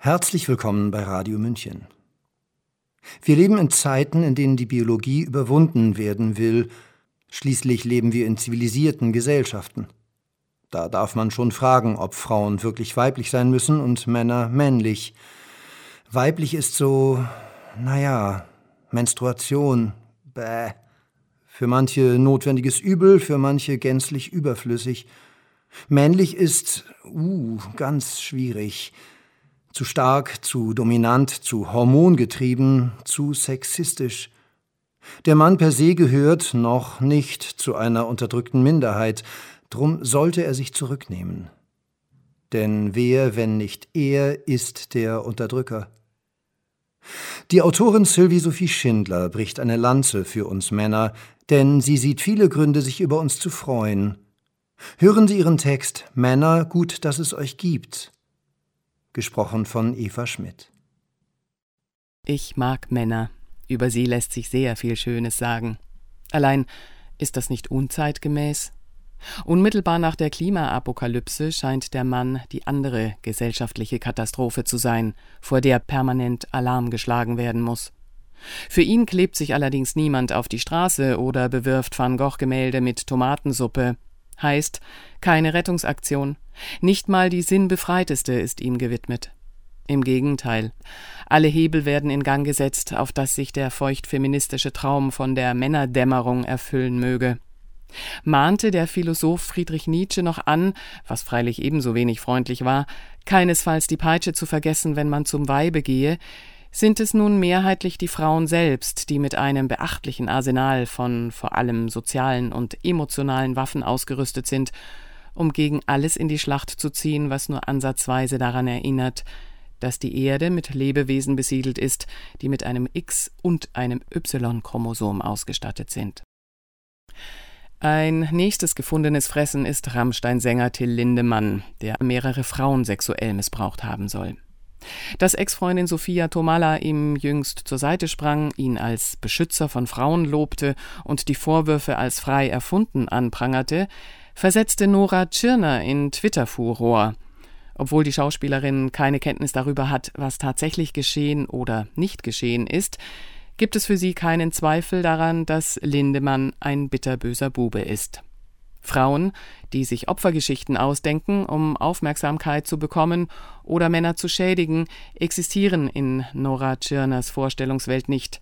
Herzlich willkommen bei Radio München. Wir leben in Zeiten, in denen die Biologie überwunden werden will. Schließlich leben wir in zivilisierten Gesellschaften. Da darf man schon fragen, ob Frauen wirklich weiblich sein müssen und Männer männlich. Weiblich ist so, naja, Menstruation, bäh. Für manche notwendiges Übel, für manche gänzlich überflüssig. Männlich ist, uh, ganz schwierig. Zu stark, zu dominant, zu hormongetrieben, zu sexistisch. Der Mann per se gehört noch nicht zu einer unterdrückten Minderheit, drum sollte er sich zurücknehmen. Denn wer, wenn nicht er, ist der Unterdrücker? Die Autorin Sylvie Sophie Schindler bricht eine Lanze für uns Männer, denn sie sieht viele Gründe, sich über uns zu freuen. Hören Sie ihren Text Männer, gut, dass es euch gibt gesprochen von Eva Schmidt. Ich mag Männer. Über sie lässt sich sehr viel Schönes sagen. Allein ist das nicht unzeitgemäß? Unmittelbar nach der Klimaapokalypse scheint der Mann die andere gesellschaftliche Katastrophe zu sein, vor der permanent Alarm geschlagen werden muss. Für ihn klebt sich allerdings niemand auf die Straße oder bewirft Van Gogh Gemälde mit Tomatensuppe. Heißt, keine Rettungsaktion, nicht mal die sinnbefreiteste ist ihm gewidmet. Im Gegenteil, alle Hebel werden in Gang gesetzt, auf dass sich der feuchtfeministische Traum von der Männerdämmerung erfüllen möge. Mahnte der Philosoph Friedrich Nietzsche noch an, was freilich ebenso wenig freundlich war, keinesfalls die Peitsche zu vergessen, wenn man zum Weibe gehe, sind es nun mehrheitlich die Frauen selbst, die mit einem beachtlichen Arsenal von vor allem sozialen und emotionalen Waffen ausgerüstet sind um gegen alles in die Schlacht zu ziehen, was nur ansatzweise daran erinnert, dass die Erde mit Lebewesen besiedelt ist, die mit einem X und einem Y-Chromosom ausgestattet sind. Ein nächstes gefundenes Fressen ist Rammstein-Sänger Till Lindemann, der mehrere Frauen sexuell missbraucht haben soll. Dass Ex-Freundin Sophia Tomala ihm jüngst zur Seite sprang, ihn als Beschützer von Frauen lobte und die Vorwürfe als frei erfunden anprangerte, versetzte Nora Tschirner in Twitter-Furor. Obwohl die Schauspielerin keine Kenntnis darüber hat, was tatsächlich geschehen oder nicht geschehen ist, gibt es für sie keinen Zweifel daran, dass Lindemann ein bitterböser Bube ist. Frauen, die sich Opfergeschichten ausdenken, um Aufmerksamkeit zu bekommen oder Männer zu schädigen, existieren in Nora Tschirners Vorstellungswelt nicht.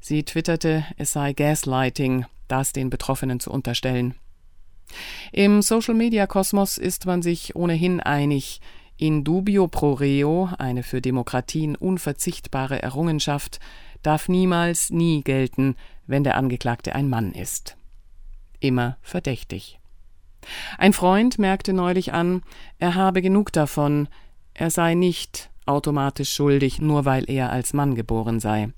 Sie twitterte, es sei Gaslighting, das den Betroffenen zu unterstellen. Im Social-Media-Kosmos ist man sich ohnehin einig, in dubio pro reo, eine für Demokratien unverzichtbare Errungenschaft, darf niemals nie gelten, wenn der Angeklagte ein Mann ist. Immer verdächtig. Ein Freund merkte neulich an, er habe genug davon, er sei nicht automatisch schuldig, nur weil er als Mann geboren sei.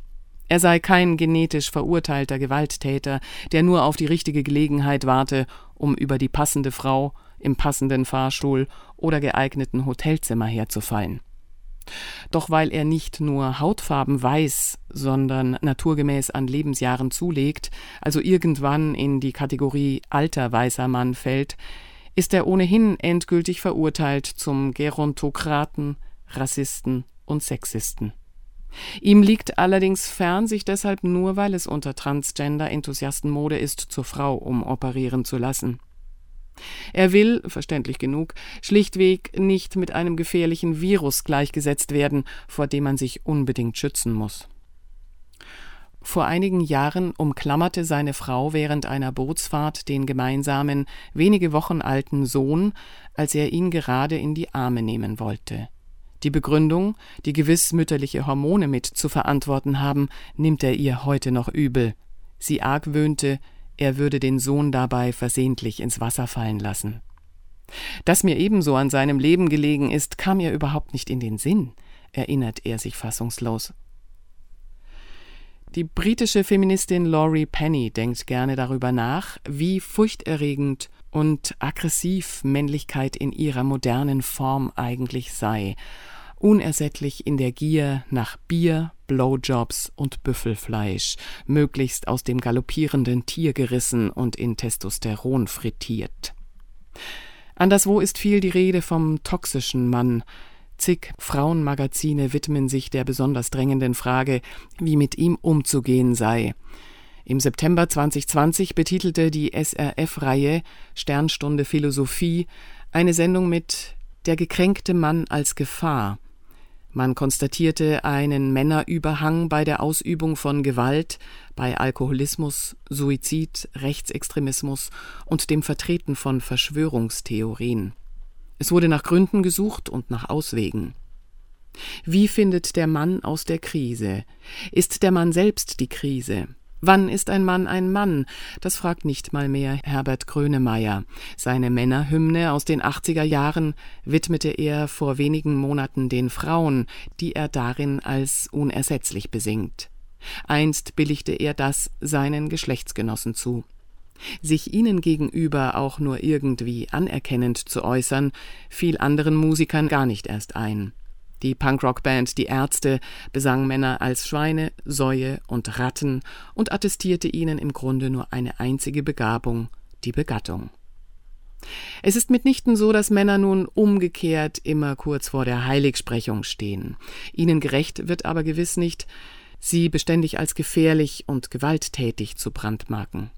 Er sei kein genetisch verurteilter Gewalttäter, der nur auf die richtige Gelegenheit warte, um über die passende Frau im passenden Fahrstuhl oder geeigneten Hotelzimmer herzufallen. Doch weil er nicht nur Hautfarben weiß, sondern naturgemäß an Lebensjahren zulegt, also irgendwann in die Kategorie alter weißer Mann fällt, ist er ohnehin endgültig verurteilt zum Gerontokraten, Rassisten und Sexisten. Ihm liegt allerdings fern, sich deshalb nur, weil es unter Transgender-Enthusiasten Mode ist, zur Frau umoperieren zu lassen. Er will, verständlich genug, schlichtweg nicht mit einem gefährlichen Virus gleichgesetzt werden, vor dem man sich unbedingt schützen muss. Vor einigen Jahren umklammerte seine Frau während einer Bootsfahrt den gemeinsamen, wenige Wochen alten Sohn, als er ihn gerade in die Arme nehmen wollte. Die Begründung, die gewiss mütterliche Hormone mit zu verantworten haben, nimmt er ihr heute noch übel. Sie argwöhnte, er würde den Sohn dabei versehentlich ins Wasser fallen lassen. Dass mir ebenso an seinem Leben gelegen ist, kam ihr überhaupt nicht in den Sinn, erinnert er sich fassungslos. Die britische Feministin Laurie Penny denkt gerne darüber nach, wie furchterregend und aggressiv Männlichkeit in ihrer modernen Form eigentlich sei unersättlich in der Gier nach Bier, Blowjobs und Büffelfleisch, möglichst aus dem galoppierenden Tier gerissen und in Testosteron frittiert. Anderswo ist viel die Rede vom toxischen Mann, Zig Frauenmagazine widmen sich der besonders drängenden Frage, wie mit ihm umzugehen sei. Im September 2020 betitelte die SRF-Reihe Sternstunde Philosophie eine Sendung mit Der gekränkte Mann als Gefahr. Man konstatierte einen Männerüberhang bei der Ausübung von Gewalt, bei Alkoholismus, Suizid, Rechtsextremismus und dem Vertreten von Verschwörungstheorien. Es wurde nach Gründen gesucht und nach Auswegen. Wie findet der Mann aus der Krise? Ist der Mann selbst die Krise? Wann ist ein Mann ein Mann? Das fragt nicht mal mehr Herbert Grönemeyer. Seine Männerhymne aus den 80er Jahren widmete er vor wenigen Monaten den Frauen, die er darin als unersetzlich besingt. Einst billigte er das seinen Geschlechtsgenossen zu. Sich ihnen gegenüber auch nur irgendwie anerkennend zu äußern, fiel anderen Musikern gar nicht erst ein. Die Punkrock-Band Die Ärzte besang Männer als Schweine, Säue und Ratten und attestierte ihnen im Grunde nur eine einzige Begabung, die Begattung. Es ist mitnichten so, dass Männer nun umgekehrt immer kurz vor der Heiligsprechung stehen. Ihnen gerecht wird aber gewiss nicht, sie beständig als gefährlich und gewalttätig zu brandmarken.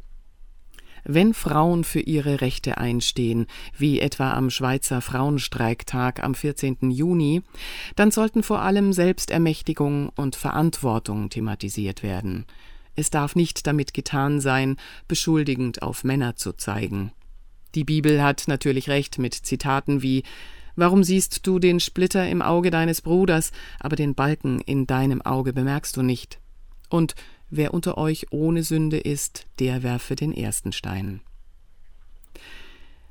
Wenn Frauen für ihre Rechte einstehen, wie etwa am Schweizer Frauenstreiktag am 14. Juni, dann sollten vor allem Selbstermächtigung und Verantwortung thematisiert werden. Es darf nicht damit getan sein, beschuldigend auf Männer zu zeigen. Die Bibel hat natürlich recht mit Zitaten wie Warum siehst du den Splitter im Auge deines Bruders, aber den Balken in deinem Auge bemerkst du nicht? Und Wer unter euch ohne Sünde ist, der werfe den ersten Stein.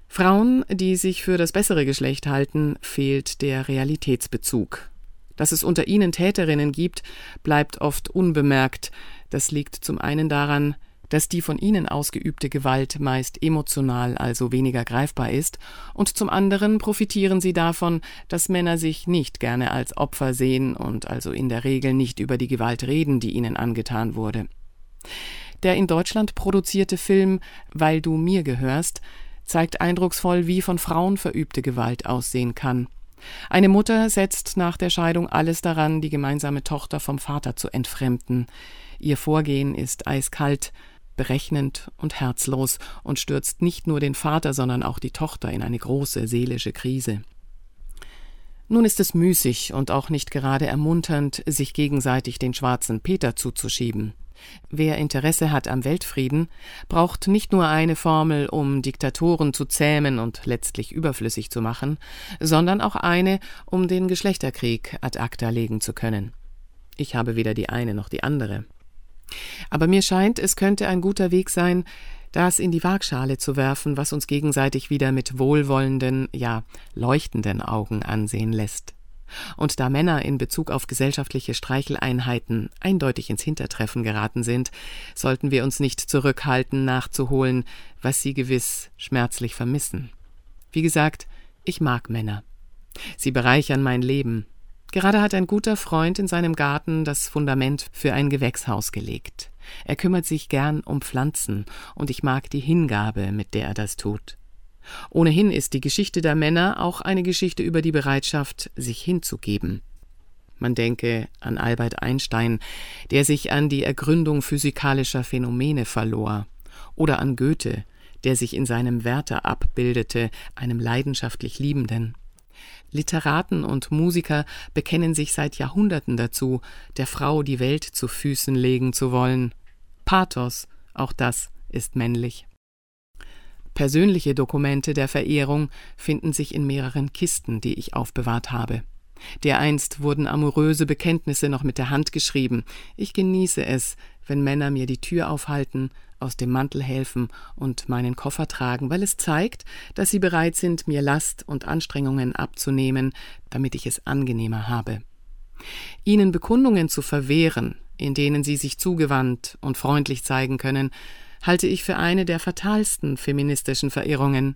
Frauen, die sich für das bessere Geschlecht halten, fehlt der Realitätsbezug. Dass es unter ihnen Täterinnen gibt, bleibt oft unbemerkt. Das liegt zum einen daran, dass die von ihnen ausgeübte Gewalt meist emotional, also weniger greifbar ist, und zum anderen profitieren sie davon, dass Männer sich nicht gerne als Opfer sehen und also in der Regel nicht über die Gewalt reden, die ihnen angetan wurde. Der in Deutschland produzierte Film Weil du mir gehörst zeigt eindrucksvoll, wie von Frauen verübte Gewalt aussehen kann. Eine Mutter setzt nach der Scheidung alles daran, die gemeinsame Tochter vom Vater zu entfremden. Ihr Vorgehen ist eiskalt, berechnend und herzlos und stürzt nicht nur den Vater, sondern auch die Tochter in eine große seelische Krise. Nun ist es müßig und auch nicht gerade ermunternd, sich gegenseitig den schwarzen Peter zuzuschieben. Wer Interesse hat am Weltfrieden, braucht nicht nur eine Formel, um Diktatoren zu zähmen und letztlich überflüssig zu machen, sondern auch eine, um den Geschlechterkrieg ad acta legen zu können. Ich habe weder die eine noch die andere. Aber mir scheint, es könnte ein guter Weg sein, das in die Waagschale zu werfen, was uns gegenseitig wieder mit wohlwollenden, ja leuchtenden Augen ansehen lässt. Und da Männer in Bezug auf gesellschaftliche Streicheleinheiten eindeutig ins Hintertreffen geraten sind, sollten wir uns nicht zurückhalten, nachzuholen, was sie gewiss schmerzlich vermissen. Wie gesagt, ich mag Männer. Sie bereichern mein Leben, Gerade hat ein guter Freund in seinem Garten das Fundament für ein Gewächshaus gelegt. Er kümmert sich gern um Pflanzen, und ich mag die Hingabe, mit der er das tut. Ohnehin ist die Geschichte der Männer auch eine Geschichte über die Bereitschaft, sich hinzugeben. Man denke an Albert Einstein, der sich an die Ergründung physikalischer Phänomene verlor, oder an Goethe, der sich in seinem Werther abbildete, einem leidenschaftlich Liebenden. Literaten und Musiker bekennen sich seit Jahrhunderten dazu, der Frau die Welt zu Füßen legen zu wollen. Pathos, auch das ist männlich. Persönliche Dokumente der Verehrung finden sich in mehreren Kisten, die ich aufbewahrt habe. Dereinst wurden amoröse Bekenntnisse noch mit der Hand geschrieben. Ich genieße es, wenn Männer mir die Tür aufhalten, aus dem Mantel helfen und meinen Koffer tragen, weil es zeigt, dass sie bereit sind, mir Last und Anstrengungen abzunehmen, damit ich es angenehmer habe. Ihnen Bekundungen zu verwehren, in denen sie sich zugewandt und freundlich zeigen können, halte ich für eine der fatalsten feministischen Verirrungen.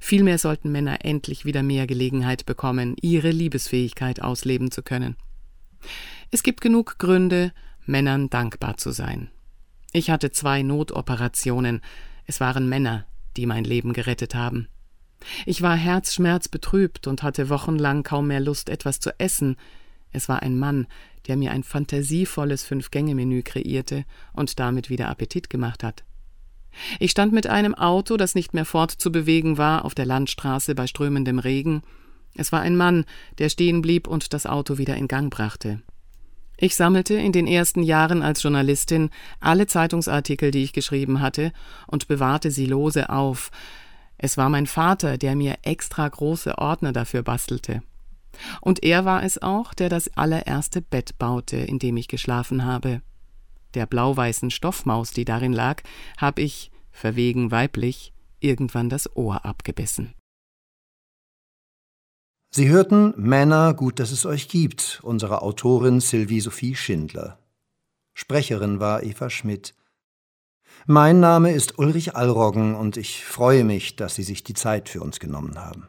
Vielmehr sollten Männer endlich wieder mehr Gelegenheit bekommen, ihre Liebesfähigkeit ausleben zu können. Es gibt genug Gründe, Männern dankbar zu sein. Ich hatte zwei Notoperationen. Es waren Männer, die mein Leben gerettet haben. Ich war herzschmerzbetrübt und hatte wochenlang kaum mehr Lust, etwas zu essen. Es war ein Mann, der mir ein fantasievolles Fünf-Gänge-Menü kreierte und damit wieder Appetit gemacht hat. Ich stand mit einem Auto, das nicht mehr fortzubewegen war, auf der Landstraße bei strömendem Regen. Es war ein Mann, der stehen blieb und das Auto wieder in Gang brachte. Ich sammelte in den ersten Jahren als Journalistin alle Zeitungsartikel, die ich geschrieben hatte, und bewahrte sie lose auf. Es war mein Vater, der mir extra große Ordner dafür bastelte. Und er war es auch, der das allererste Bett baute, in dem ich geschlafen habe. Der blau-weißen Stoffmaus, die darin lag, hab ich, verwegen weiblich, irgendwann das Ohr abgebissen. Sie hörten Männer, gut, dass es euch gibt, unserer Autorin Sylvie Sophie Schindler. Sprecherin war Eva Schmidt. Mein Name ist Ulrich Allroggen und ich freue mich, dass Sie sich die Zeit für uns genommen haben.